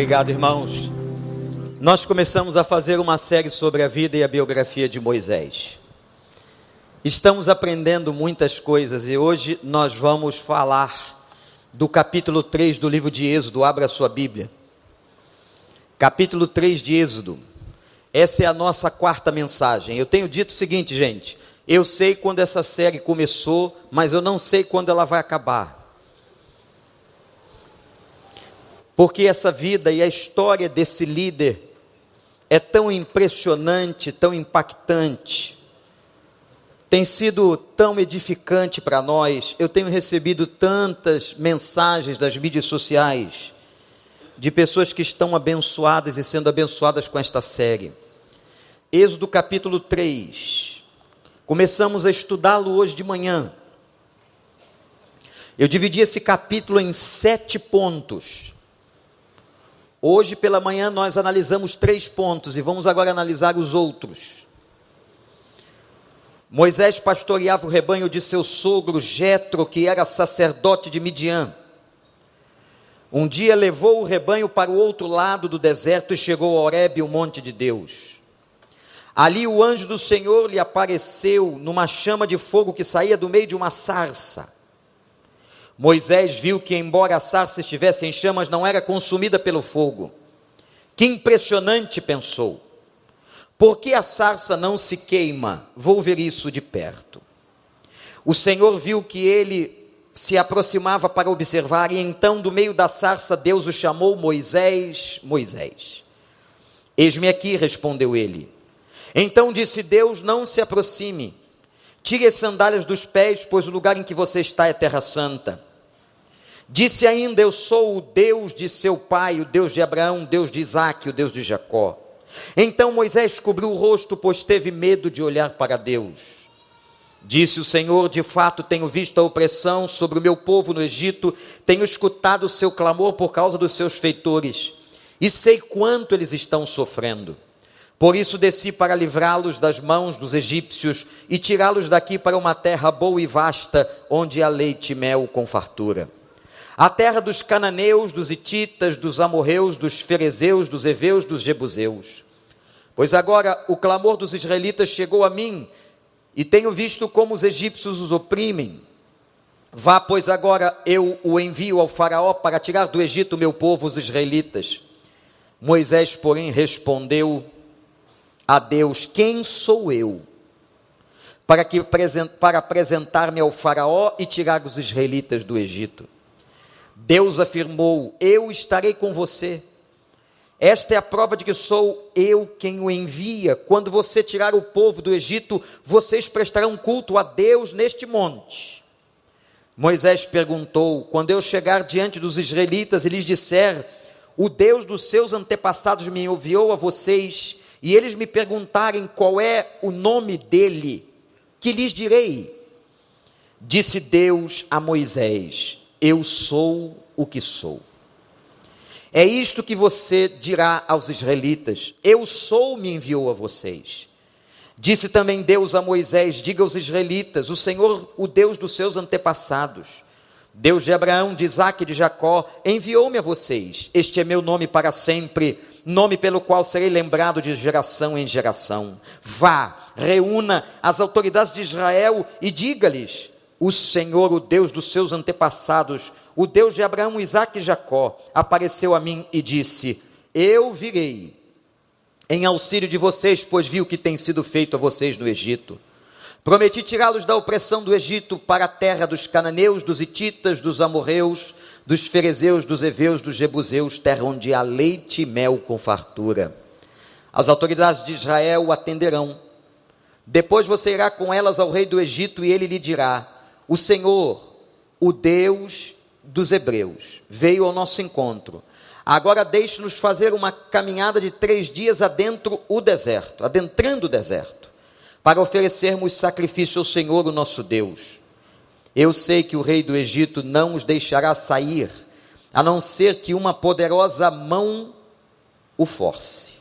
Obrigado, irmãos. Nós começamos a fazer uma série sobre a vida e a biografia de Moisés. Estamos aprendendo muitas coisas e hoje nós vamos falar do capítulo 3 do livro de Êxodo. Abra sua Bíblia. Capítulo 3 de Êxodo. Essa é a nossa quarta mensagem. Eu tenho dito o seguinte, gente: eu sei quando essa série começou, mas eu não sei quando ela vai acabar. Porque essa vida e a história desse líder é tão impressionante, tão impactante, tem sido tão edificante para nós. Eu tenho recebido tantas mensagens das mídias sociais de pessoas que estão abençoadas e sendo abençoadas com esta série. Êxodo capítulo 3. Começamos a estudá-lo hoje de manhã. Eu dividi esse capítulo em sete pontos. Hoje pela manhã nós analisamos três pontos e vamos agora analisar os outros. Moisés pastoreava o rebanho de seu sogro Jetro, que era sacerdote de Midian. Um dia levou o rebanho para o outro lado do deserto e chegou a Horebe, o monte de Deus. Ali o anjo do Senhor lhe apareceu numa chama de fogo que saía do meio de uma sarça. Moisés viu que, embora a sarça estivesse em chamas, não era consumida pelo fogo. Que impressionante, pensou. Por que a sarça não se queima? Vou ver isso de perto. O Senhor viu que ele se aproximava para observar, e então, do meio da sarça, Deus o chamou Moisés, Moisés. Eis-me aqui, respondeu ele. Então disse Deus: Não se aproxime, tire as sandálias dos pés, pois o lugar em que você está é terra santa. Disse ainda: Eu sou o Deus de seu pai, o Deus de Abraão, o Deus de Isaac, o Deus de Jacó. Então Moisés cobriu o rosto, pois teve medo de olhar para Deus. Disse o Senhor: De fato, tenho visto a opressão sobre o meu povo no Egito, tenho escutado o seu clamor por causa dos seus feitores, e sei quanto eles estão sofrendo. Por isso desci para livrá-los das mãos dos egípcios e tirá-los daqui para uma terra boa e vasta, onde há leite e mel com fartura a terra dos cananeus, dos ititas, dos amorreus, dos ferezeus, dos heveus, dos jebuseus. Pois agora o clamor dos israelitas chegou a mim, e tenho visto como os egípcios os oprimem. Vá, pois agora eu o envio ao Faraó para tirar do Egito meu povo, os israelitas. Moisés, porém, respondeu a Deus: Quem sou eu? Para, que, para apresentar-me ao Faraó e tirar os israelitas do Egito. Deus afirmou: Eu estarei com você. Esta é a prova de que sou eu quem o envia. Quando você tirar o povo do Egito, vocês prestarão culto a Deus neste monte. Moisés perguntou: Quando eu chegar diante dos israelitas e lhes disser: O Deus dos seus antepassados me enviou a vocês, e eles me perguntarem qual é o nome dele, que lhes direi? Disse Deus a Moisés: eu sou o que sou. É isto que você dirá aos israelitas: Eu sou, me enviou a vocês. Disse também Deus a Moisés: Diga aos israelitas: O Senhor, o Deus dos seus antepassados, Deus de Abraão, de Isaac e de Jacó, enviou-me a vocês. Este é meu nome para sempre, nome pelo qual serei lembrado de geração em geração. Vá, reúna as autoridades de Israel e diga-lhes: o Senhor, o Deus dos seus antepassados, o Deus de Abraão, Isaac e Jacó, apareceu a mim e disse: Eu virei em auxílio de vocês, pois vi o que tem sido feito a vocês no Egito. Prometi tirá-los da opressão do Egito para a terra dos cananeus, dos hititas, dos amorreus, dos ferezeus, dos heveus, dos jebuseus, terra onde há leite e mel com fartura. As autoridades de Israel o atenderão. Depois você irá com elas ao rei do Egito e ele lhe dirá: o Senhor, o Deus dos Hebreus, veio ao nosso encontro. Agora deixe-nos fazer uma caminhada de três dias adentro o deserto, adentrando o deserto, para oferecermos sacrifício ao Senhor, o nosso Deus. Eu sei que o rei do Egito não os deixará sair, a não ser que uma poderosa mão o force.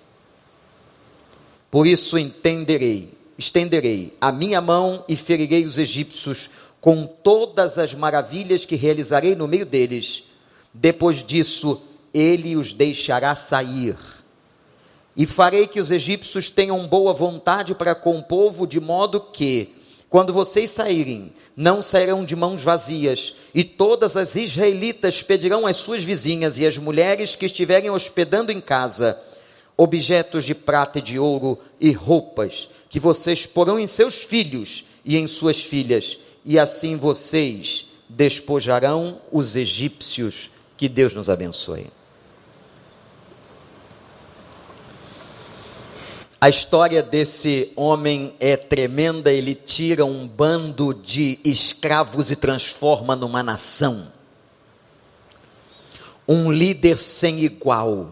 Por isso entenderei, estenderei a minha mão e ferirei os egípcios com todas as maravilhas que realizarei no meio deles. Depois disso, ele os deixará sair. E farei que os egípcios tenham boa vontade para com o povo, de modo que, quando vocês saírem, não sairão de mãos vazias, e todas as israelitas pedirão às suas vizinhas e às mulheres que estiverem hospedando em casa objetos de prata e de ouro e roupas que vocês porão em seus filhos e em suas filhas, e assim vocês despojarão os egípcios. Que Deus nos abençoe. A história desse homem é tremenda, ele tira um bando de escravos e transforma numa nação. Um líder sem igual.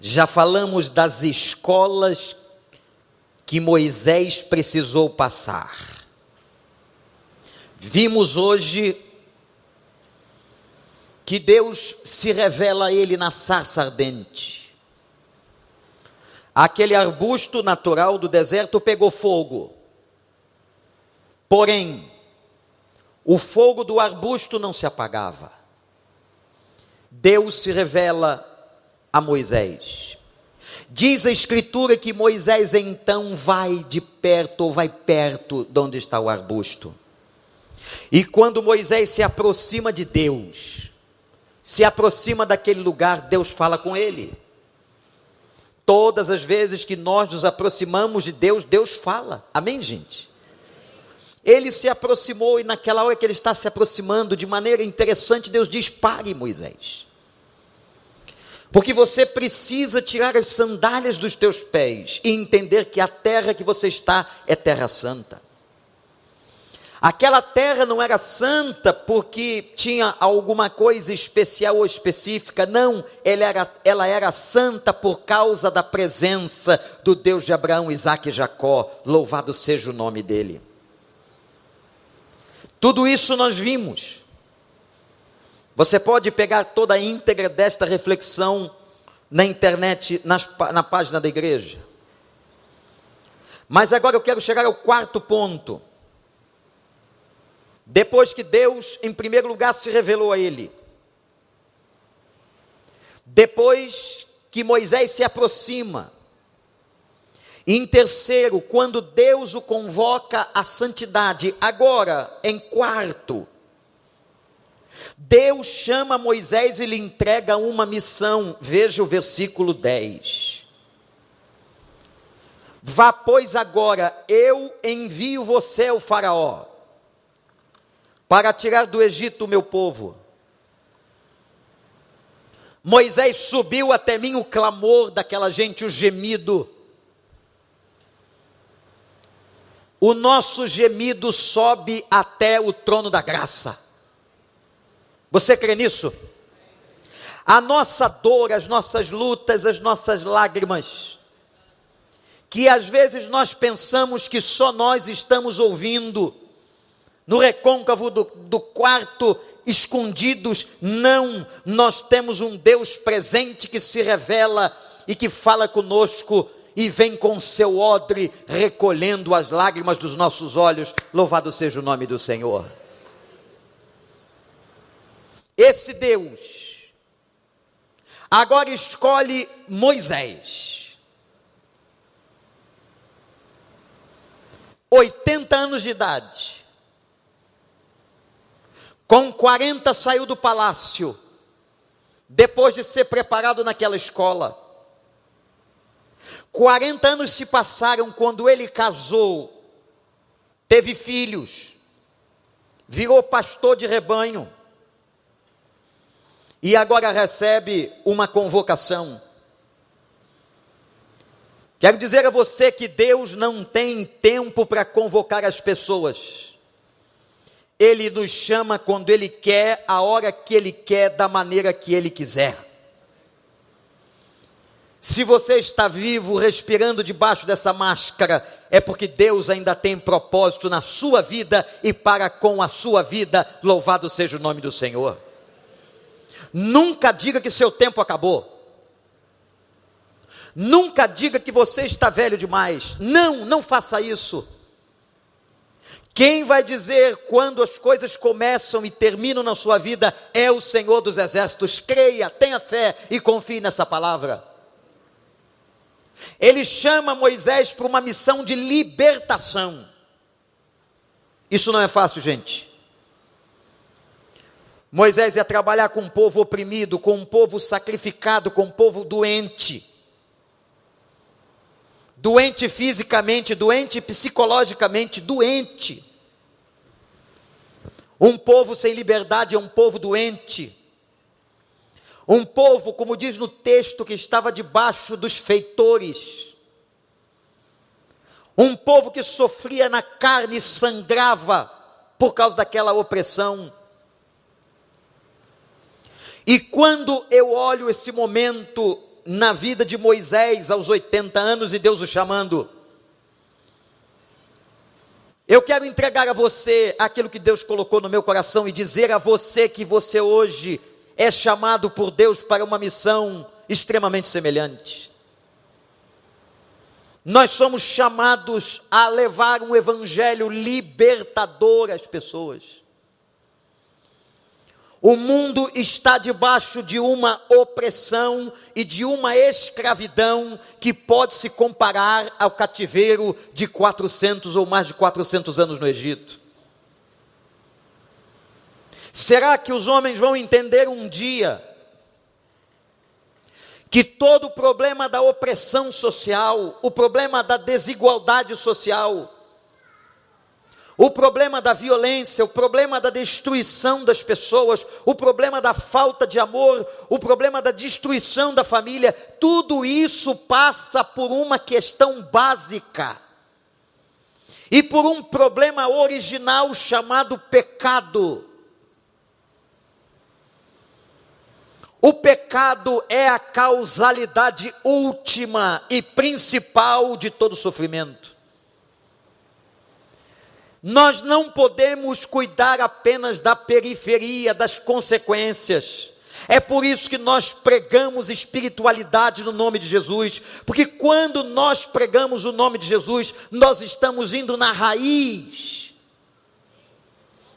Já falamos das escolas que Moisés precisou passar. Vimos hoje que Deus se revela a ele na sarça ardente. Aquele arbusto natural do deserto pegou fogo. Porém, o fogo do arbusto não se apagava. Deus se revela a Moisés. Diz a Escritura que Moisés então vai de perto, ou vai perto de onde está o arbusto. E quando Moisés se aproxima de Deus, se aproxima daquele lugar, Deus fala com ele. Todas as vezes que nós nos aproximamos de Deus, Deus fala. Amém, gente? Ele se aproximou e naquela hora que ele está se aproximando de maneira interessante, Deus diz: pare, Moisés. Porque você precisa tirar as sandálias dos teus pés e entender que a terra que você está é terra santa. Aquela terra não era santa porque tinha alguma coisa especial ou específica, não, ela era, ela era santa por causa da presença do Deus de Abraão, Isaac e Jacó, louvado seja o nome dele. Tudo isso nós vimos. Você pode pegar toda a íntegra desta reflexão na internet, nas, na página da igreja. Mas agora eu quero chegar ao quarto ponto. Depois que Deus, em primeiro lugar, se revelou a ele. Depois que Moisés se aproxima. em terceiro, quando Deus o convoca à santidade. Agora, em quarto, Deus chama Moisés e lhe entrega uma missão. Veja o versículo 10. Vá, pois, agora, eu envio você ao Faraó, para tirar do Egito o meu povo. Moisés subiu até mim o clamor daquela gente, o gemido. O nosso gemido sobe até o trono da graça. Você crê nisso? A nossa dor, as nossas lutas, as nossas lágrimas, que às vezes nós pensamos que só nós estamos ouvindo, no recôncavo do, do quarto, escondidos, não, nós temos um Deus presente que se revela e que fala conosco e vem com seu odre recolhendo as lágrimas dos nossos olhos. Louvado seja o nome do Senhor. Esse Deus agora escolhe Moisés. 80 anos de idade. Com 40 saiu do palácio, depois de ser preparado naquela escola. 40 anos se passaram quando ele casou, teve filhos, virou pastor de rebanho e agora recebe uma convocação. Quero dizer a você que Deus não tem tempo para convocar as pessoas. Ele nos chama quando Ele quer, a hora que Ele quer, da maneira que Ele quiser. Se você está vivo, respirando debaixo dessa máscara, é porque Deus ainda tem propósito na sua vida e para com a sua vida. Louvado seja o nome do Senhor. Nunca diga que seu tempo acabou. Nunca diga que você está velho demais. Não, não faça isso. Quem vai dizer quando as coisas começam e terminam na sua vida é o Senhor dos Exércitos. Creia, tenha fé e confie nessa palavra. Ele chama Moisés para uma missão de libertação. Isso não é fácil, gente. Moisés ia trabalhar com um povo oprimido, com um povo sacrificado, com um povo doente. Doente fisicamente, doente psicologicamente, doente. Um povo sem liberdade é um povo doente. Um povo, como diz no texto, que estava debaixo dos feitores. Um povo que sofria na carne e sangrava por causa daquela opressão. E quando eu olho esse momento na vida de Moisés aos 80 anos e Deus o chamando, eu quero entregar a você aquilo que Deus colocou no meu coração e dizer a você que você hoje é chamado por Deus para uma missão extremamente semelhante. Nós somos chamados a levar um evangelho libertador às pessoas. O mundo está debaixo de uma opressão e de uma escravidão que pode se comparar ao cativeiro de 400 ou mais de 400 anos no Egito. Será que os homens vão entender um dia que todo o problema da opressão social, o problema da desigualdade social, o problema da violência, o problema da destruição das pessoas, o problema da falta de amor, o problema da destruição da família, tudo isso passa por uma questão básica e por um problema original chamado pecado. O pecado é a causalidade última e principal de todo sofrimento. Nós não podemos cuidar apenas da periferia, das consequências. É por isso que nós pregamos espiritualidade no nome de Jesus, porque quando nós pregamos o nome de Jesus, nós estamos indo na raiz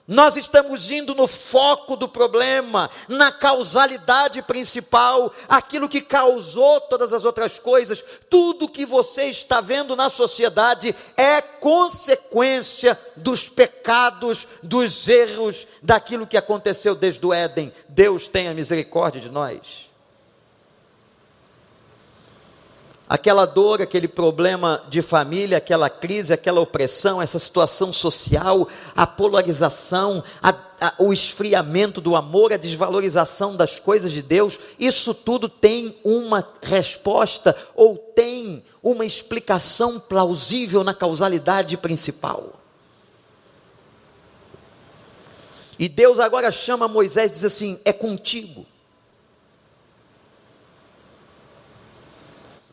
nós estamos indo no foco do problema, na causalidade principal, aquilo que causou todas as outras coisas. Tudo que você está vendo na sociedade é consequência dos pecados, dos erros, daquilo que aconteceu desde o Éden. Deus tenha misericórdia de nós. Aquela dor, aquele problema de família, aquela crise, aquela opressão, essa situação social, a polarização, a, a, o esfriamento do amor, a desvalorização das coisas de Deus, isso tudo tem uma resposta ou tem uma explicação plausível na causalidade principal. E Deus agora chama Moisés e diz assim: é contigo.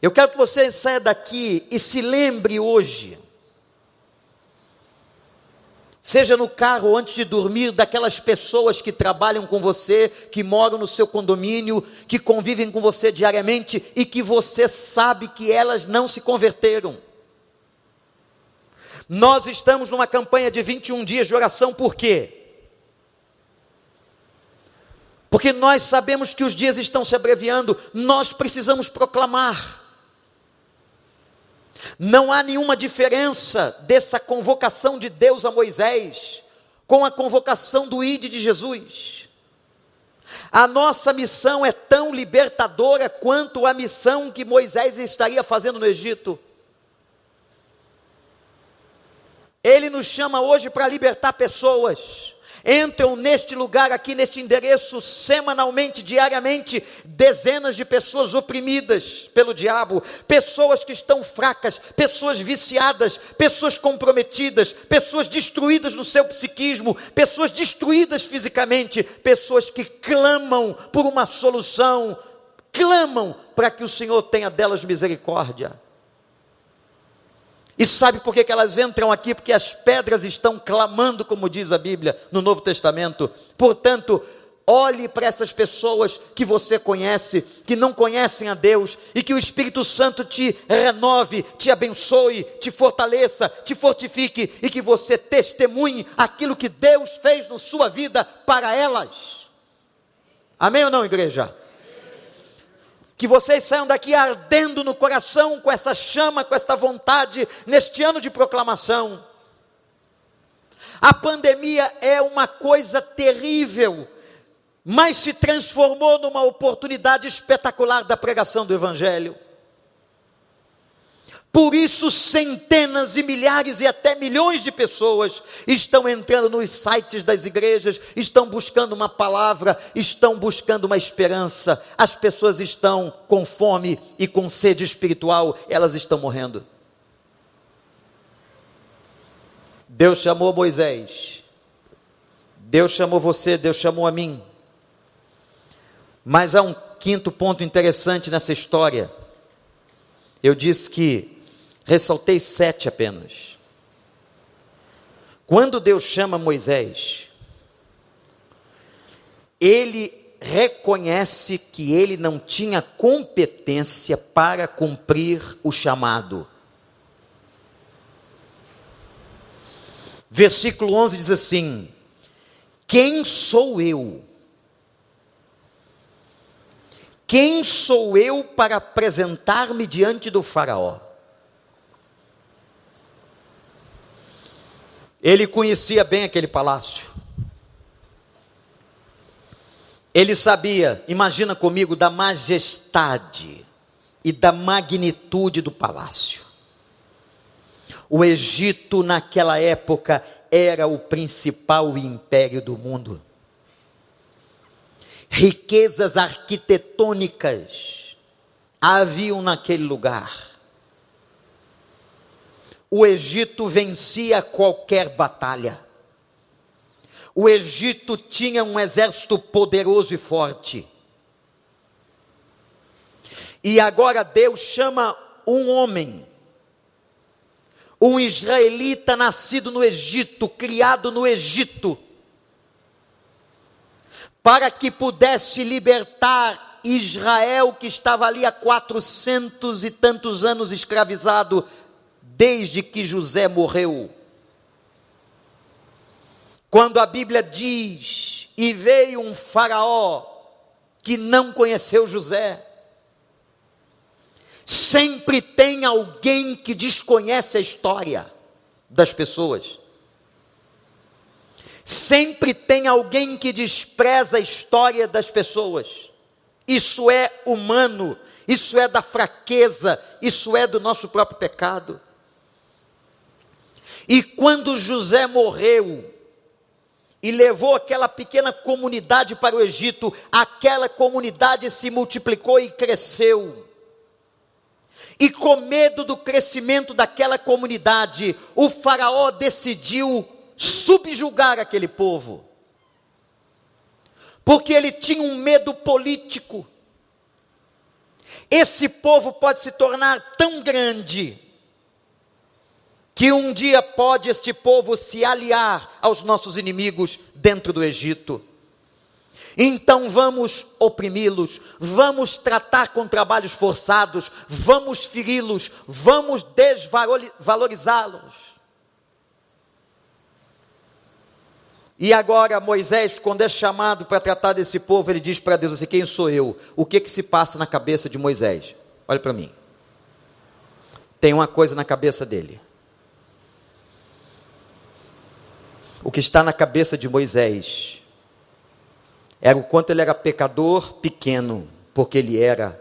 Eu quero que você saia daqui e se lembre hoje, seja no carro antes de dormir, daquelas pessoas que trabalham com você, que moram no seu condomínio, que convivem com você diariamente e que você sabe que elas não se converteram. Nós estamos numa campanha de 21 dias de oração, por quê? Porque nós sabemos que os dias estão se abreviando, nós precisamos proclamar. Não há nenhuma diferença dessa convocação de Deus a Moisés com a convocação do ID de Jesus. A nossa missão é tão libertadora quanto a missão que Moisés estaria fazendo no Egito. Ele nos chama hoje para libertar pessoas entram neste lugar aqui, neste endereço, semanalmente, diariamente, dezenas de pessoas oprimidas pelo diabo, pessoas que estão fracas, pessoas viciadas, pessoas comprometidas, pessoas destruídas no seu psiquismo, pessoas destruídas fisicamente, pessoas que clamam por uma solução, clamam para que o Senhor tenha delas misericórdia. E sabe por que, que elas entram aqui? Porque as pedras estão clamando, como diz a Bíblia no Novo Testamento. Portanto, Olhe para essas pessoas que você conhece, que não conhecem a Deus, e que o Espírito Santo te renove, te abençoe, te fortaleça, te fortifique, e que você testemunhe aquilo que Deus fez na sua vida para elas. Amém ou não, igreja? Que vocês saiam daqui ardendo no coração com essa chama, com esta vontade, neste ano de proclamação. A pandemia é uma coisa terrível, mas se transformou numa oportunidade espetacular da pregação do Evangelho. Por isso, centenas e milhares e até milhões de pessoas estão entrando nos sites das igrejas, estão buscando uma palavra, estão buscando uma esperança. As pessoas estão com fome e com sede espiritual, elas estão morrendo. Deus chamou Moisés, Deus chamou você, Deus chamou a mim. Mas há um quinto ponto interessante nessa história. Eu disse que ressaltei sete apenas. Quando Deus chama Moisés, ele reconhece que ele não tinha competência para cumprir o chamado. Versículo 11 diz assim: Quem sou eu? Quem sou eu para apresentar-me diante do Faraó? Ele conhecia bem aquele palácio. Ele sabia, imagina comigo, da majestade e da magnitude do palácio. O Egito, naquela época, era o principal império do mundo riquezas arquitetônicas haviam naquele lugar. O Egito vencia qualquer batalha. O Egito tinha um exército poderoso e forte. E agora Deus chama um homem, um israelita nascido no Egito, criado no Egito, para que pudesse libertar Israel, que estava ali há quatrocentos e tantos anos escravizado, desde que José morreu. Quando a Bíblia diz: E veio um Faraó que não conheceu José, sempre tem alguém que desconhece a história das pessoas. Sempre tem alguém que despreza a história das pessoas. Isso é humano, isso é da fraqueza, isso é do nosso próprio pecado. E quando José morreu e levou aquela pequena comunidade para o Egito, aquela comunidade se multiplicou e cresceu. E com medo do crescimento daquela comunidade, o Faraó decidiu subjugar aquele povo, porque ele tinha um medo político. Esse povo pode se tornar tão grande que um dia pode este povo se aliar aos nossos inimigos dentro do Egito. Então vamos oprimi-los, vamos tratar com trabalhos forçados, vamos feri-los, vamos desvalorizá-los. E agora Moisés, quando é chamado para tratar desse povo, ele diz para Deus assim: Quem sou eu? O que que se passa na cabeça de Moisés? Olha para mim. Tem uma coisa na cabeça dele. O que está na cabeça de Moisés era o quanto ele era pecador pequeno, porque ele era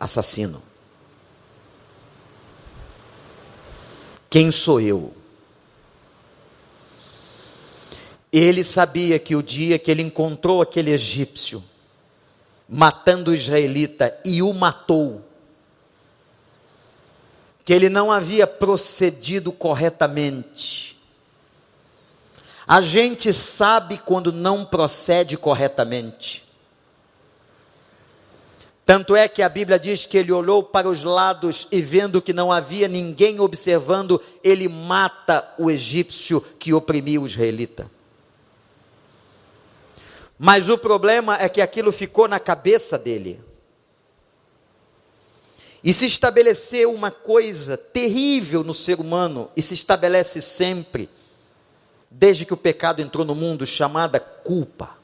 assassino. Quem sou eu? Ele sabia que o dia que ele encontrou aquele egípcio, matando o israelita e o matou, que ele não havia procedido corretamente. A gente sabe quando não procede corretamente. Tanto é que a Bíblia diz que ele olhou para os lados e, vendo que não havia ninguém observando, ele mata o egípcio que oprimia o israelita. Mas o problema é que aquilo ficou na cabeça dele. E se estabeleceu uma coisa terrível no ser humano, e se estabelece sempre, desde que o pecado entrou no mundo, chamada culpa.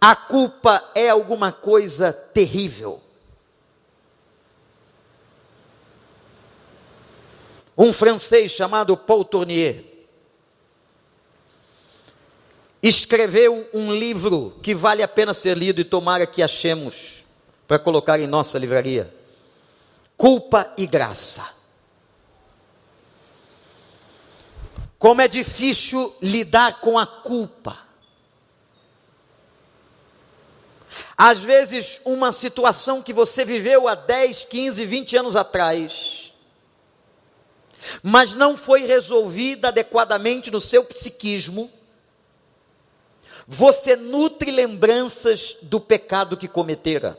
A culpa é alguma coisa terrível. Um francês chamado Paul Tournier escreveu um livro que vale a pena ser lido e tomara que achemos para colocar em nossa livraria. Culpa e graça. Como é difícil lidar com a culpa. Às vezes, uma situação que você viveu há 10, 15, 20 anos atrás, mas não foi resolvida adequadamente no seu psiquismo, você nutre lembranças do pecado que cometera.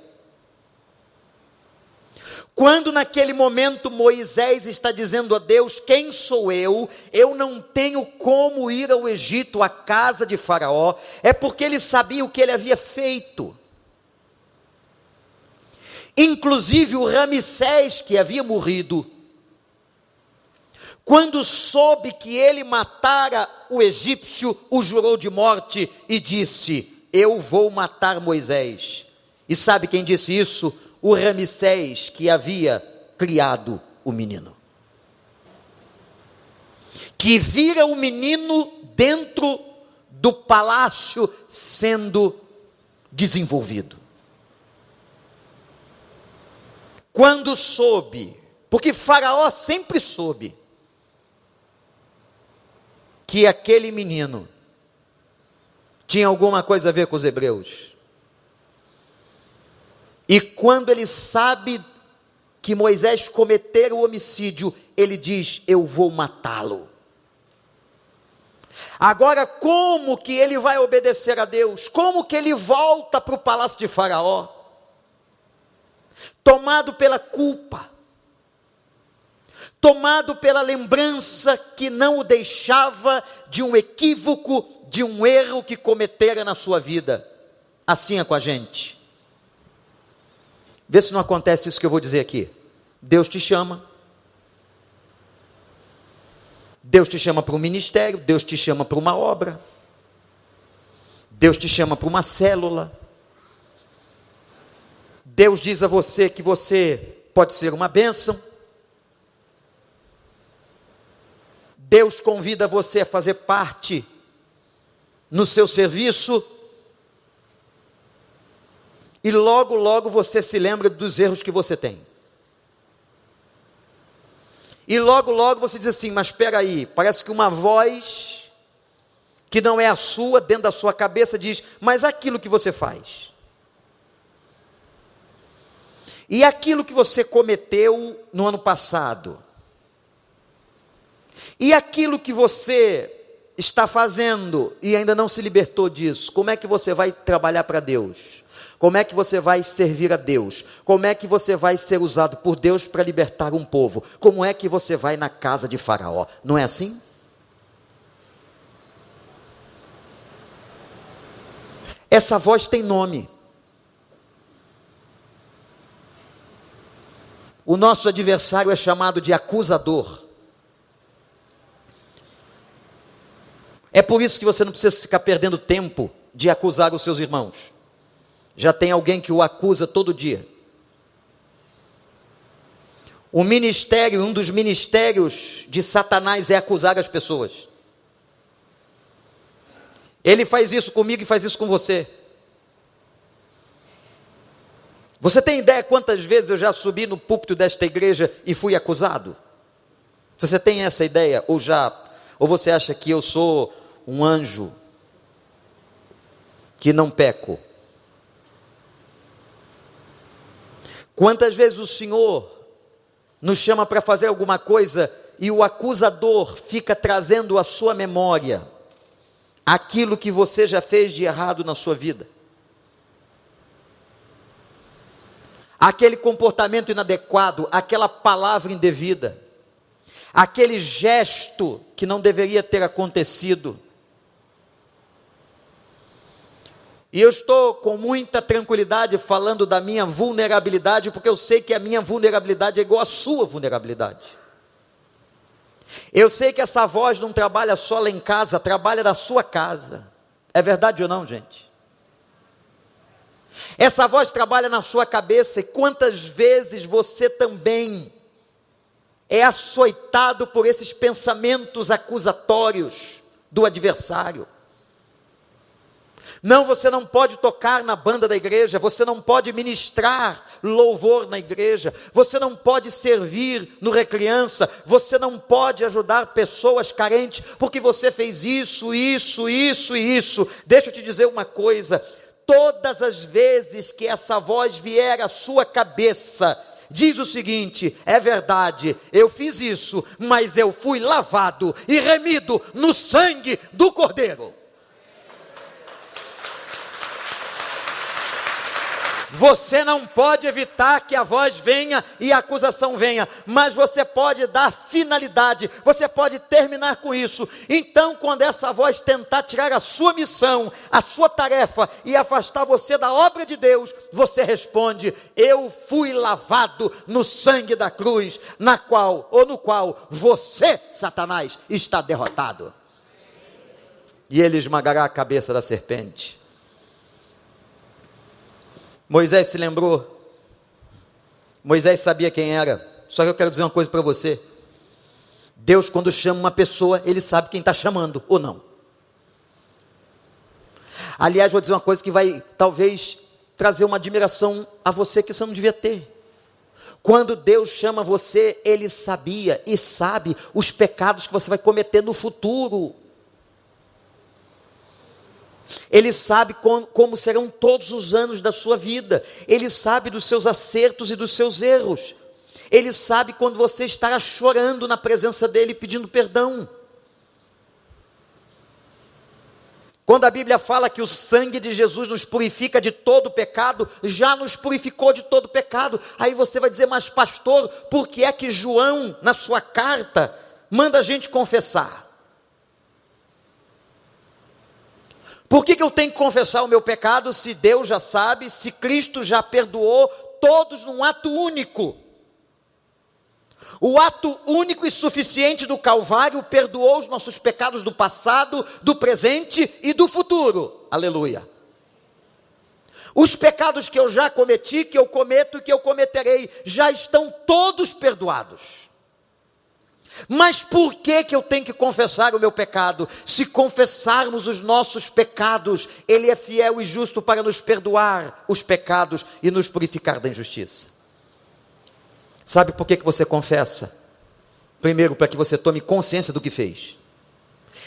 Quando naquele momento Moisés está dizendo a Deus: Quem sou eu? Eu não tenho como ir ao Egito, à casa de Faraó, é porque ele sabia o que ele havia feito. Inclusive o Ramsés, que havia morrido, quando soube que ele matara o egípcio, o jurou de morte e disse: Eu vou matar Moisés. E sabe quem disse isso? O Ramsés, que havia criado o menino. Que vira o menino dentro do palácio sendo desenvolvido. Quando soube, porque Faraó sempre soube, que aquele menino tinha alguma coisa a ver com os hebreus. E quando ele sabe que Moisés cometeu o homicídio, ele diz: Eu vou matá-lo. Agora, como que ele vai obedecer a Deus? Como que ele volta para o palácio de Faraó? Tomado pela culpa, tomado pela lembrança que não o deixava de um equívoco, de um erro que cometera na sua vida. Assim é com a gente. Vê se não acontece isso que eu vou dizer aqui. Deus te chama. Deus te chama para um ministério, Deus te chama para uma obra. Deus te chama para uma célula. Deus diz a você que você pode ser uma bênção. Deus convida você a fazer parte no seu serviço. E logo, logo você se lembra dos erros que você tem. E logo, logo você diz assim: Mas espera aí, parece que uma voz que não é a sua, dentro da sua cabeça, diz: Mas aquilo que você faz. E aquilo que você cometeu no ano passado, e aquilo que você está fazendo e ainda não se libertou disso, como é que você vai trabalhar para Deus? Como é que você vai servir a Deus? Como é que você vai ser usado por Deus para libertar um povo? Como é que você vai na casa de Faraó? Não é assim? Essa voz tem nome. O nosso adversário é chamado de acusador. É por isso que você não precisa ficar perdendo tempo de acusar os seus irmãos. Já tem alguém que o acusa todo dia. O ministério, um dos ministérios de Satanás é acusar as pessoas. Ele faz isso comigo e faz isso com você. Você tem ideia quantas vezes eu já subi no púlpito desta igreja e fui acusado? Você tem essa ideia ou já ou você acha que eu sou um anjo que não peco. Quantas vezes o Senhor nos chama para fazer alguma coisa e o acusador fica trazendo à sua memória aquilo que você já fez de errado na sua vida? Aquele comportamento inadequado, aquela palavra indevida, aquele gesto que não deveria ter acontecido E eu estou com muita tranquilidade falando da minha vulnerabilidade, porque eu sei que a minha vulnerabilidade é igual à sua vulnerabilidade. Eu sei que essa voz não trabalha só lá em casa, trabalha na sua casa. É verdade ou não, gente? Essa voz trabalha na sua cabeça e quantas vezes você também é açoitado por esses pensamentos acusatórios do adversário. Não, você não pode tocar na banda da igreja, você não pode ministrar louvor na igreja, você não pode servir no Recriança, você não pode ajudar pessoas carentes, porque você fez isso, isso, isso e isso. Deixa eu te dizer uma coisa: todas as vezes que essa voz vier à sua cabeça, diz o seguinte: é verdade, eu fiz isso, mas eu fui lavado e remido no sangue do Cordeiro. Você não pode evitar que a voz venha e a acusação venha, mas você pode dar finalidade, você pode terminar com isso. Então, quando essa voz tentar tirar a sua missão, a sua tarefa e afastar você da obra de Deus, você responde: Eu fui lavado no sangue da cruz, na qual ou no qual você, Satanás, está derrotado. E ele esmagará a cabeça da serpente. Moisés se lembrou. Moisés sabia quem era. Só que eu quero dizer uma coisa para você. Deus, quando chama uma pessoa, ele sabe quem está chamando ou não. Aliás, vou dizer uma coisa que vai talvez trazer uma admiração a você que você não devia ter. Quando Deus chama você, Ele sabia e sabe os pecados que você vai cometer no futuro. Ele sabe com, como serão todos os anos da sua vida. Ele sabe dos seus acertos e dos seus erros. Ele sabe quando você estará chorando na presença dele pedindo perdão. Quando a Bíblia fala que o sangue de Jesus nos purifica de todo pecado, já nos purificou de todo pecado. Aí você vai dizer, mas pastor, por que é que João, na sua carta, manda a gente confessar? Por que, que eu tenho que confessar o meu pecado se Deus já sabe, se Cristo já perdoou todos num ato único? O ato único e suficiente do Calvário perdoou os nossos pecados do passado, do presente e do futuro. Aleluia. Os pecados que eu já cometi, que eu cometo e que eu cometerei, já estão todos perdoados. Mas por que, que eu tenho que confessar o meu pecado? Se confessarmos os nossos pecados, Ele é fiel e justo para nos perdoar os pecados e nos purificar da injustiça. Sabe por que, que você confessa? Primeiro, para que você tome consciência do que fez.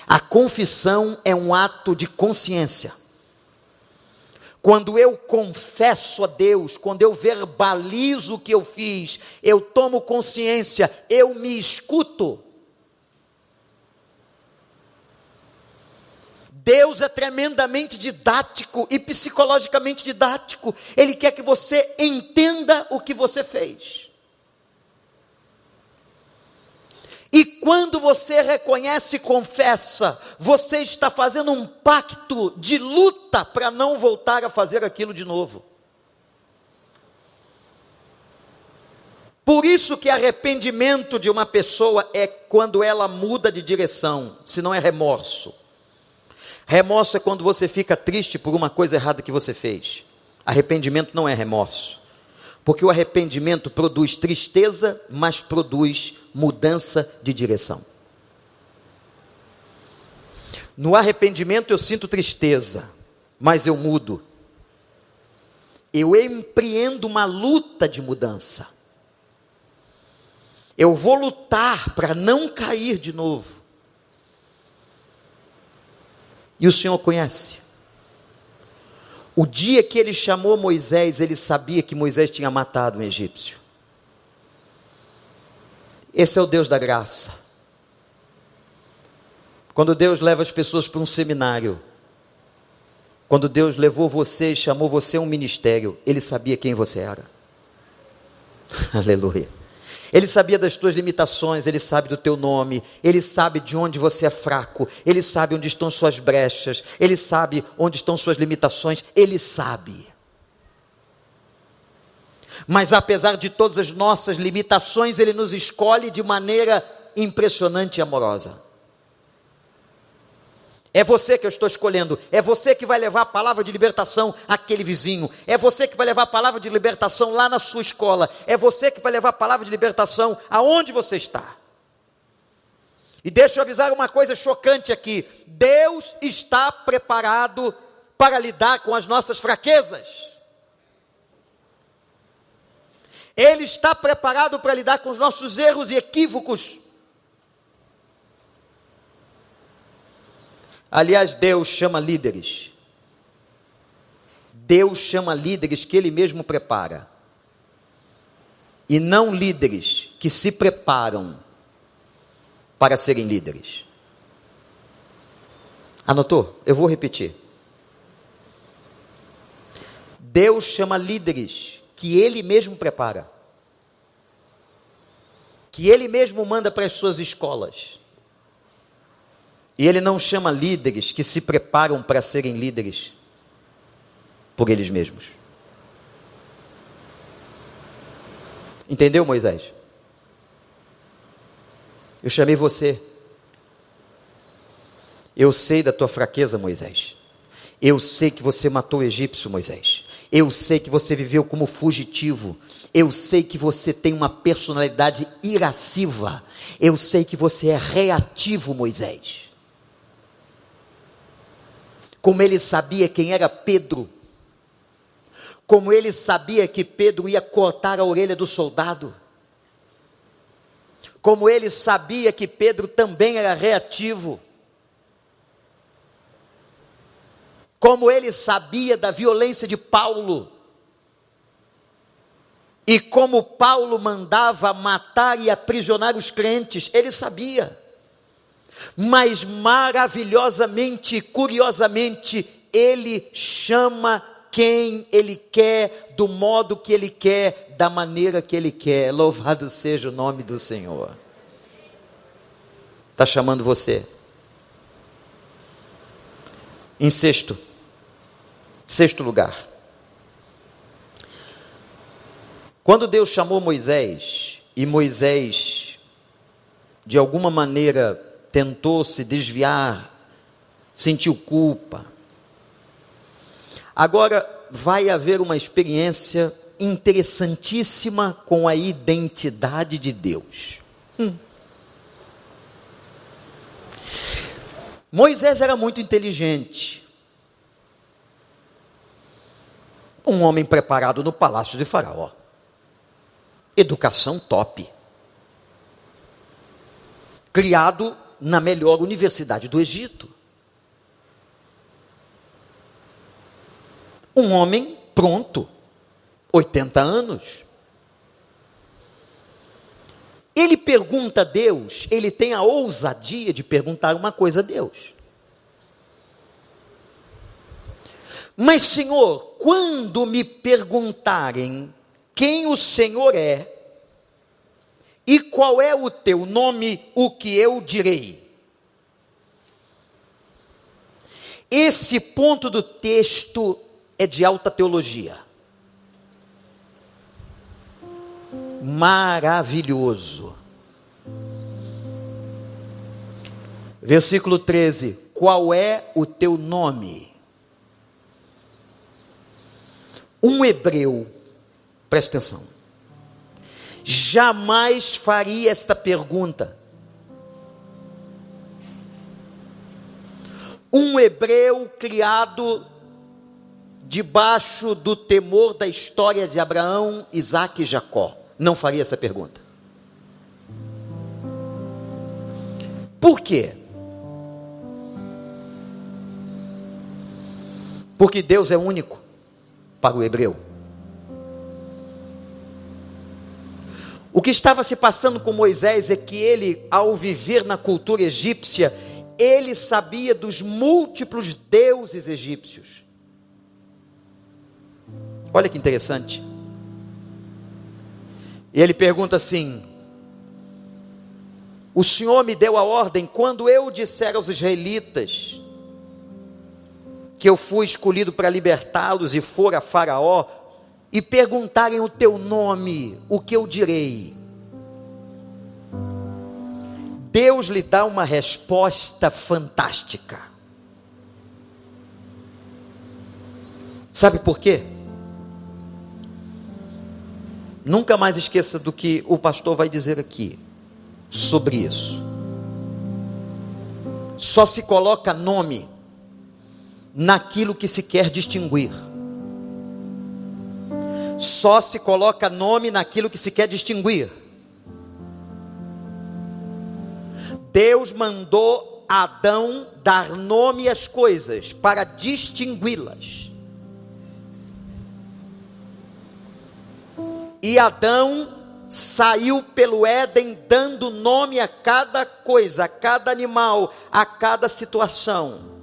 A confissão é um ato de consciência. Quando eu confesso a Deus, quando eu verbalizo o que eu fiz, eu tomo consciência, eu me escuto. Deus é tremendamente didático e psicologicamente didático. Ele quer que você entenda o que você fez. E quando você reconhece e confessa, você está fazendo um pacto de luta para não voltar a fazer aquilo de novo. Por isso que arrependimento de uma pessoa é quando ela muda de direção, se não é remorso. Remorso é quando você fica triste por uma coisa errada que você fez. Arrependimento não é remorso. Porque o arrependimento produz tristeza, mas produz mudança de direção. No arrependimento eu sinto tristeza, mas eu mudo. Eu empreendo uma luta de mudança. Eu vou lutar para não cair de novo. E o Senhor conhece. O dia que ele chamou Moisés, ele sabia que Moisés tinha matado um egípcio. Esse é o Deus da graça. Quando Deus leva as pessoas para um seminário, quando Deus levou você e chamou você a um ministério, Ele sabia quem você era. Aleluia. Ele sabia das tuas limitações, ele sabe do teu nome, ele sabe de onde você é fraco, ele sabe onde estão suas brechas, ele sabe onde estão suas limitações, ele sabe. Mas apesar de todas as nossas limitações, ele nos escolhe de maneira impressionante e amorosa. É você que eu estou escolhendo. É você que vai levar a palavra de libertação àquele vizinho. É você que vai levar a palavra de libertação lá na sua escola. É você que vai levar a palavra de libertação aonde você está. E deixa eu avisar uma coisa chocante aqui: Deus está preparado para lidar com as nossas fraquezas. Ele está preparado para lidar com os nossos erros e equívocos. Aliás, Deus chama líderes. Deus chama líderes que Ele mesmo prepara. E não líderes que se preparam para serem líderes. Anotou? Eu vou repetir. Deus chama líderes que Ele mesmo prepara, que Ele mesmo manda para as suas escolas. E ele não chama líderes que se preparam para serem líderes por eles mesmos. Entendeu, Moisés? Eu chamei você. Eu sei da tua fraqueza, Moisés. Eu sei que você matou o egípcio, Moisés. Eu sei que você viveu como fugitivo. Eu sei que você tem uma personalidade irasciva. Eu sei que você é reativo, Moisés como ele sabia quem era Pedro, como ele sabia que Pedro ia cortar a orelha do soldado, como ele sabia que Pedro também era reativo, como ele sabia da violência de Paulo, e como Paulo mandava matar e aprisionar os crentes, ele sabia mas maravilhosamente, curiosamente, ele chama quem ele quer, do modo que ele quer, da maneira que ele quer. Louvado seja o nome do Senhor. Está chamando você. Em sexto, sexto lugar. Quando Deus chamou Moisés, e Moisés, de alguma maneira, tentou se desviar, sentiu culpa. Agora vai haver uma experiência interessantíssima com a identidade de Deus. Hum. Moisés era muito inteligente. Um homem preparado no palácio de Faraó. Educação top. Criado na melhor universidade do Egito. Um homem pronto, 80 anos. Ele pergunta a Deus, ele tem a ousadia de perguntar uma coisa a Deus. Mas, Senhor, quando me perguntarem quem o Senhor é, e qual é o teu nome, o que eu direi? Esse ponto do texto é de alta teologia. Maravilhoso. Versículo 13: Qual é o teu nome? Um hebreu, presta atenção, jamais faria esta pergunta. Um hebreu criado debaixo do temor da história de Abraão, Isaac e Jacó, não faria essa pergunta. Por quê? Porque Deus é único para o hebreu. O que estava se passando com Moisés é que ele, ao viver na cultura egípcia, ele sabia dos múltiplos deuses egípcios. Olha que interessante. E ele pergunta assim: O Senhor me deu a ordem quando eu disser aos israelitas que eu fui escolhido para libertá-los e for a Faraó e perguntarem o teu nome, o que eu direi? Deus lhe dá uma resposta fantástica. Sabe por quê? Nunca mais esqueça do que o pastor vai dizer aqui sobre isso. Só se coloca nome naquilo que se quer distinguir. Só se coloca nome naquilo que se quer distinguir. Deus mandou Adão dar nome às coisas para distingui-las. E Adão saiu pelo Éden dando nome a cada coisa, a cada animal, a cada situação.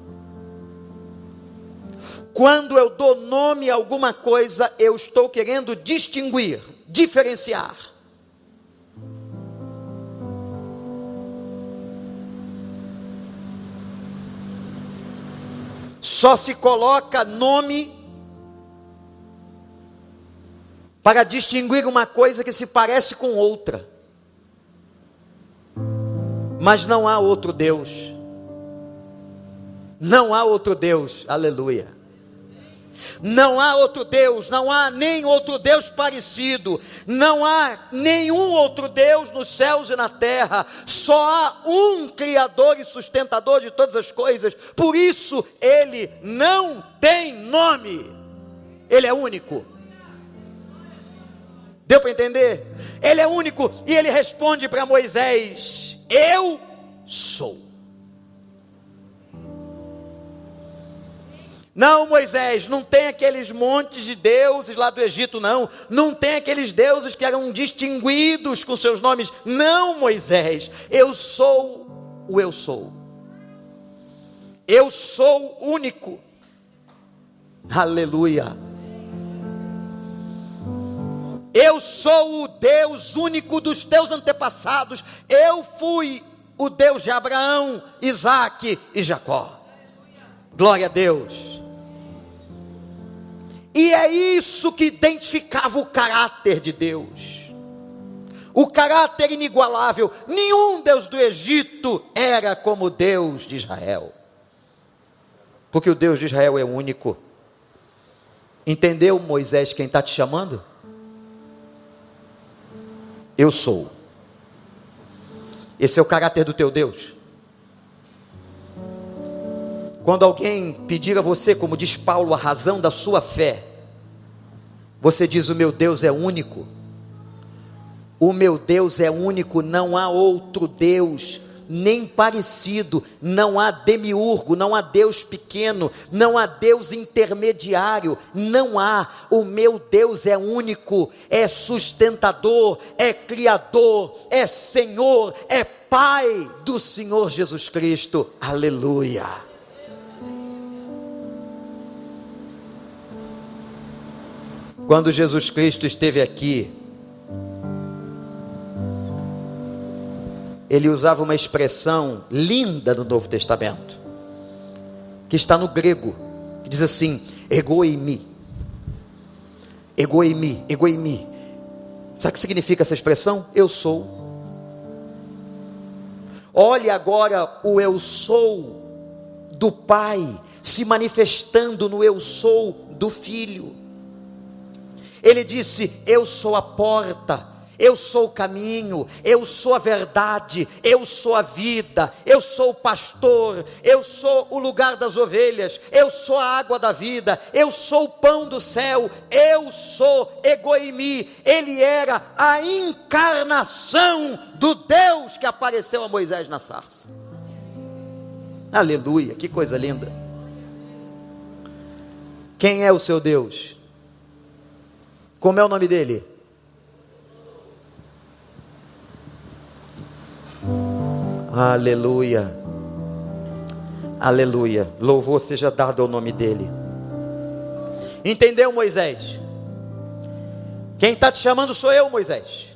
Quando eu dou nome a alguma coisa, eu estou querendo distinguir, diferenciar. Só se coloca nome para distinguir uma coisa que se parece com outra. Mas não há outro Deus. Não há outro Deus. Aleluia. Não há outro Deus, não há nem outro Deus parecido, não há nenhum outro Deus nos céus e na terra, só há um Criador e sustentador de todas as coisas, por isso ele não tem nome, ele é único. Deu para entender? Ele é único e ele responde para Moisés: Eu sou. Não, Moisés, não tem aqueles montes de deuses lá do Egito, não. Não tem aqueles deuses que eram distinguidos com seus nomes. Não, Moisés, eu sou o eu sou. Eu sou único. Aleluia. Eu sou o Deus único dos teus antepassados. Eu fui o Deus de Abraão, Isaac e Jacó. Glória a Deus. E é isso que identificava o caráter de Deus. O caráter inigualável. Nenhum Deus do Egito era como Deus de Israel. Porque o Deus de Israel é único. Entendeu, Moisés, quem está te chamando? Eu sou. Esse é o caráter do teu Deus. Quando alguém pedir a você, como diz Paulo, a razão da sua fé, você diz: O meu Deus é único. O meu Deus é único, não há outro Deus, nem parecido, não há demiurgo, não há Deus pequeno, não há Deus intermediário, não há. O meu Deus é único, é sustentador, é criador, é Senhor, é Pai do Senhor Jesus Cristo. Aleluia. Quando Jesus Cristo esteve aqui, ele usava uma expressão linda no Novo Testamento, que está no grego, que diz assim: egoimi. Egoimi, egoimi. Sabe o que significa essa expressão? Eu sou. Olhe agora o eu sou do Pai se manifestando no eu sou do Filho. Ele disse: Eu sou a porta, eu sou o caminho, eu sou a verdade, eu sou a vida, eu sou o pastor, eu sou o lugar das ovelhas, eu sou a água da vida, eu sou o pão do céu, eu sou Egoimi. Ele era a encarnação do Deus que apareceu a Moisés na sarça. Aleluia, que coisa linda. Quem é o seu Deus? Como é o nome dele? Aleluia. Aleluia. Louvor seja dado ao nome dele. Entendeu, Moisés? Quem está te chamando sou eu, Moisés.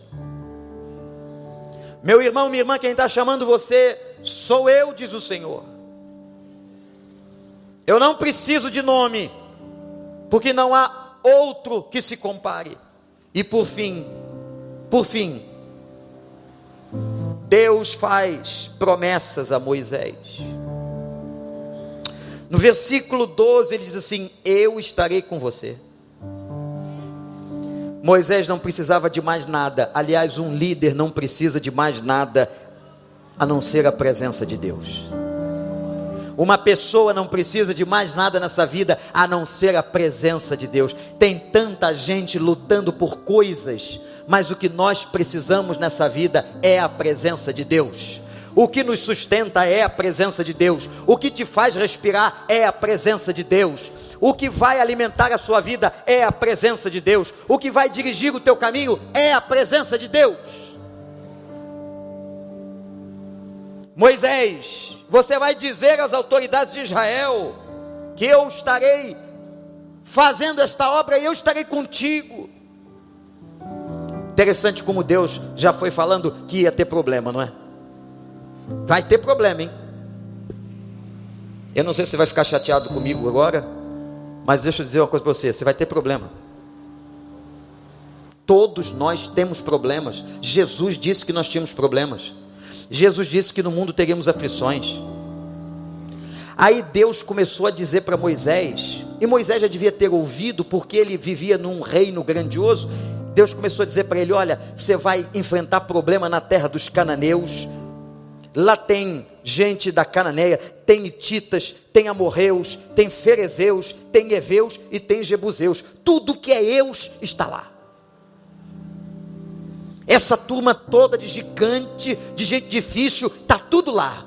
Meu irmão, minha irmã, quem está chamando você sou eu, diz o Senhor. Eu não preciso de nome, porque não há outro que se compare. E por fim, por fim, Deus faz promessas a Moisés. No versículo 12 ele diz assim: Eu estarei com você. Moisés não precisava de mais nada, aliás, um líder não precisa de mais nada a não ser a presença de Deus. Uma pessoa não precisa de mais nada nessa vida a não ser a presença de Deus. Tem tanta gente lutando por coisas, mas o que nós precisamos nessa vida é a presença de Deus. O que nos sustenta é a presença de Deus. O que te faz respirar é a presença de Deus. O que vai alimentar a sua vida é a presença de Deus. O que vai dirigir o teu caminho é a presença de Deus. Moisés, você vai dizer às autoridades de Israel que eu estarei fazendo esta obra e eu estarei contigo. Interessante como Deus já foi falando que ia ter problema, não é? Vai ter problema, hein? Eu não sei se você vai ficar chateado comigo agora, mas deixa eu dizer uma coisa para você: você vai ter problema. Todos nós temos problemas. Jesus disse que nós tínhamos problemas. Jesus disse que no mundo teríamos aflições. Aí Deus começou a dizer para Moisés, e Moisés já devia ter ouvido, porque ele vivia num reino grandioso. Deus começou a dizer para ele: Olha, você vai enfrentar problema na terra dos cananeus. Lá tem gente da Cananeia, tem Ititas, tem Amorreus, tem Ferezeus, tem Eveus e tem Jebuseus. Tudo que é Eus está lá. Essa turma toda de gigante, de gente difícil, está tudo lá.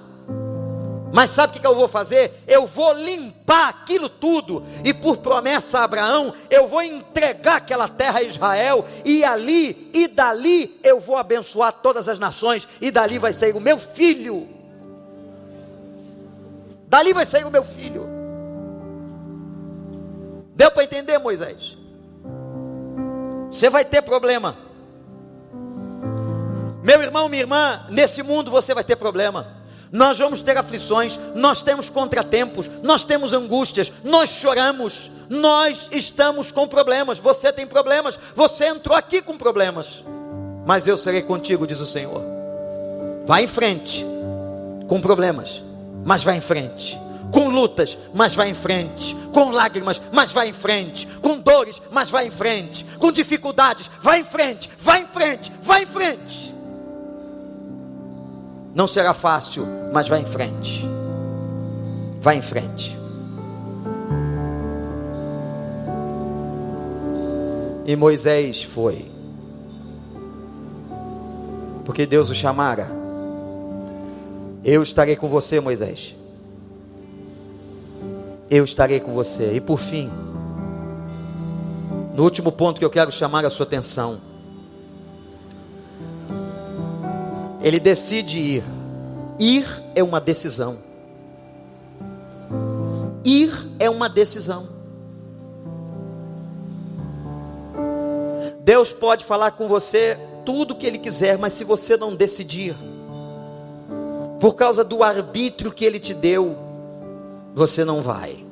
Mas sabe o que eu vou fazer? Eu vou limpar aquilo tudo, e por promessa a Abraão, eu vou entregar aquela terra a Israel, e ali e dali eu vou abençoar todas as nações, e dali vai sair o meu filho. Dali vai sair o meu filho. Deu para entender, Moisés? Você vai ter problema. Meu irmão, minha irmã, nesse mundo você vai ter problema. Nós vamos ter aflições, nós temos contratempos, nós temos angústias, nós choramos, nós estamos com problemas. Você tem problemas, você entrou aqui com problemas, mas eu serei contigo, diz o Senhor. Vai em frente, com problemas, mas vai em frente com lutas, mas vai em frente, com lágrimas, mas vai em frente, com dores, mas vai em frente, com dificuldades, vai em frente, vai em frente, vai em frente. Não será fácil, mas vá em frente. Vá em frente. E Moisés foi. Porque Deus o chamara. Eu estarei com você, Moisés. Eu estarei com você. E por fim, no último ponto que eu quero chamar a sua atenção. Ele decide ir. Ir é uma decisão. Ir é uma decisão. Deus pode falar com você tudo o que Ele quiser, mas se você não decidir, por causa do arbítrio que Ele te deu, você não vai.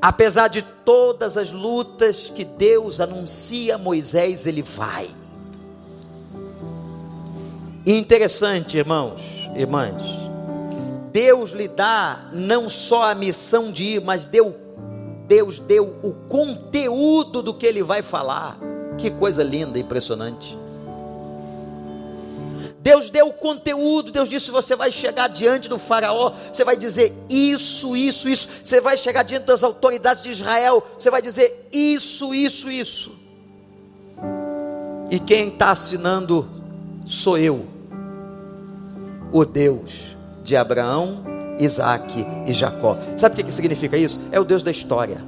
Apesar de todas as lutas que Deus anuncia a Moisés, ele vai. Interessante, irmãos, irmãs. Deus lhe dá não só a missão de ir, mas deu, Deus deu o conteúdo do que ele vai falar. Que coisa linda, impressionante. Deus deu o conteúdo, Deus disse: você vai chegar diante do Faraó, você vai dizer isso, isso, isso. Você vai chegar diante das autoridades de Israel, você vai dizer isso, isso, isso. E quem está assinando sou eu, o Deus de Abraão, Isaac e Jacó. Sabe o que significa isso? É o Deus da história.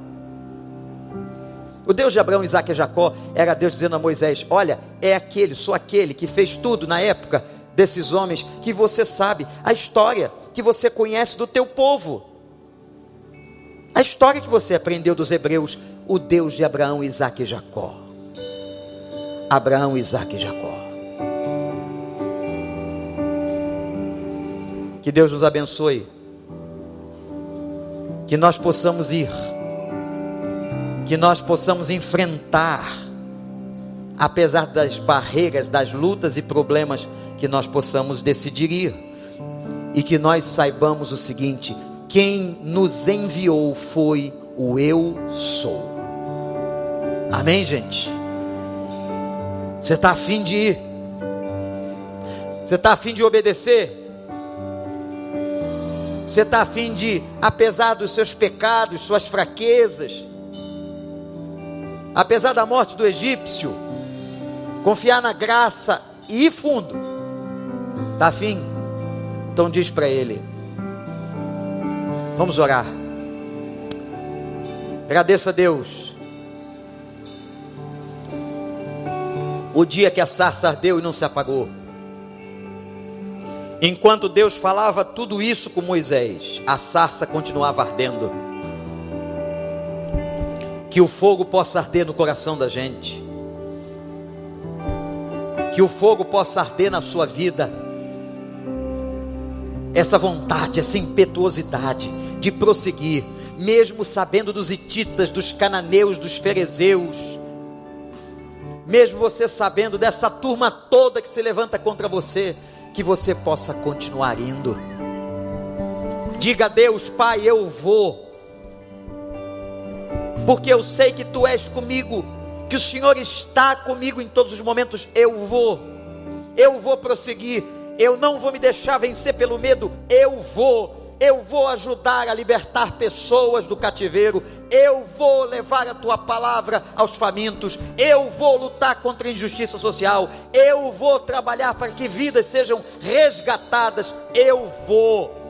O Deus de Abraão, Isaac e Jacó era Deus dizendo a Moisés: Olha, é aquele, sou aquele que fez tudo na época desses homens que você sabe, a história que você conhece do teu povo, a história que você aprendeu dos hebreus, o Deus de Abraão, Isaac e Jacó. Abraão, Isaac e Jacó. Que Deus nos abençoe. Que nós possamos ir. Que nós possamos enfrentar, apesar das barreiras, das lutas e problemas, que nós possamos decidir ir. E que nós saibamos o seguinte: quem nos enviou foi o Eu Sou. Amém, gente? Você está afim de ir? Você está afim de obedecer? Você está afim de, apesar dos seus pecados, suas fraquezas, apesar da morte do egípcio, confiar na graça e ir fundo? Está afim? Então diz para ele: Vamos orar. Agradeça a Deus. O dia que a sarça ardeu e não se apagou. Enquanto Deus falava tudo isso com Moisés, a sarça continuava ardendo. Que o fogo possa arder no coração da gente. Que o fogo possa arder na sua vida. Essa vontade, essa impetuosidade de prosseguir, mesmo sabendo dos hititas, dos cananeus, dos ferezeus, mesmo você sabendo dessa turma toda que se levanta contra você, que você possa continuar indo. Diga a Deus, Pai, eu vou, porque eu sei que Tu és comigo, que o Senhor está comigo em todos os momentos. Eu vou, eu vou prosseguir, eu não vou me deixar vencer pelo medo, eu vou eu vou ajudar a libertar pessoas do cativeiro, eu vou levar a tua palavra aos famintos, eu vou lutar contra a injustiça social, eu vou trabalhar para que vidas sejam resgatadas, eu vou.